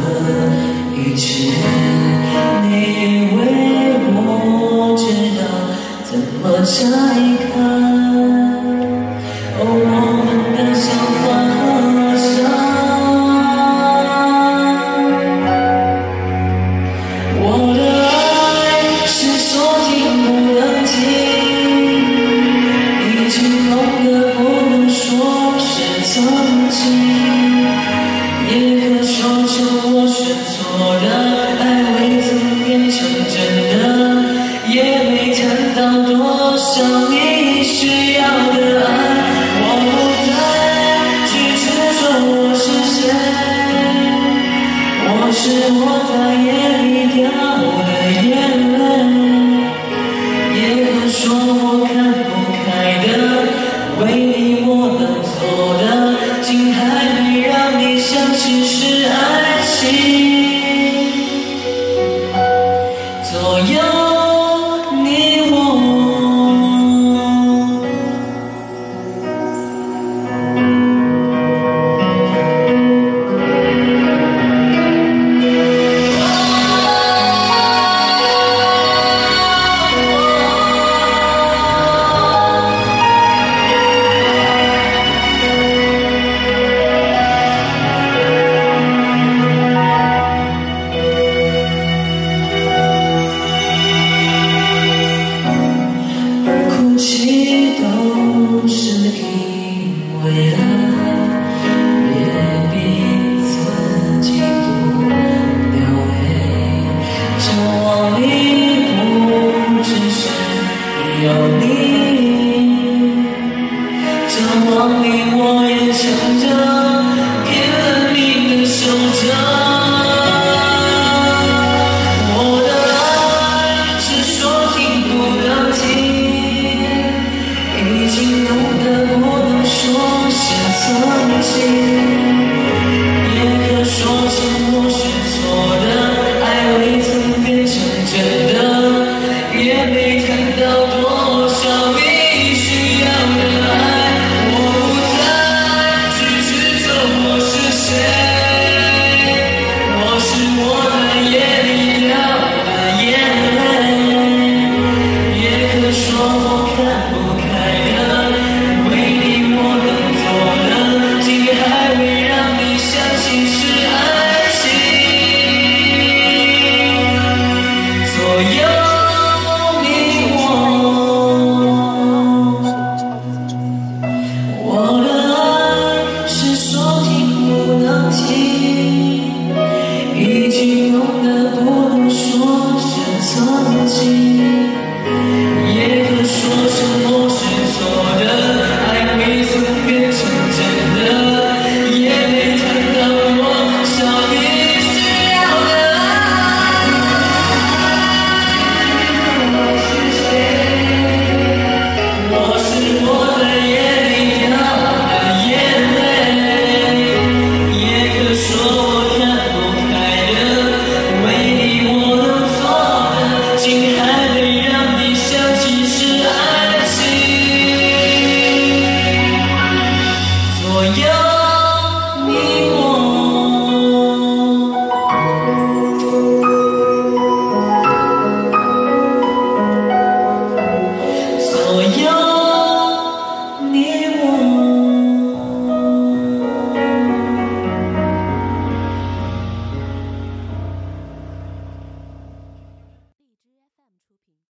和一切你以为我知道怎么差一受你需要的爱我不再去执着我是谁我是我在夜里掉的眼泪也可说 Deus.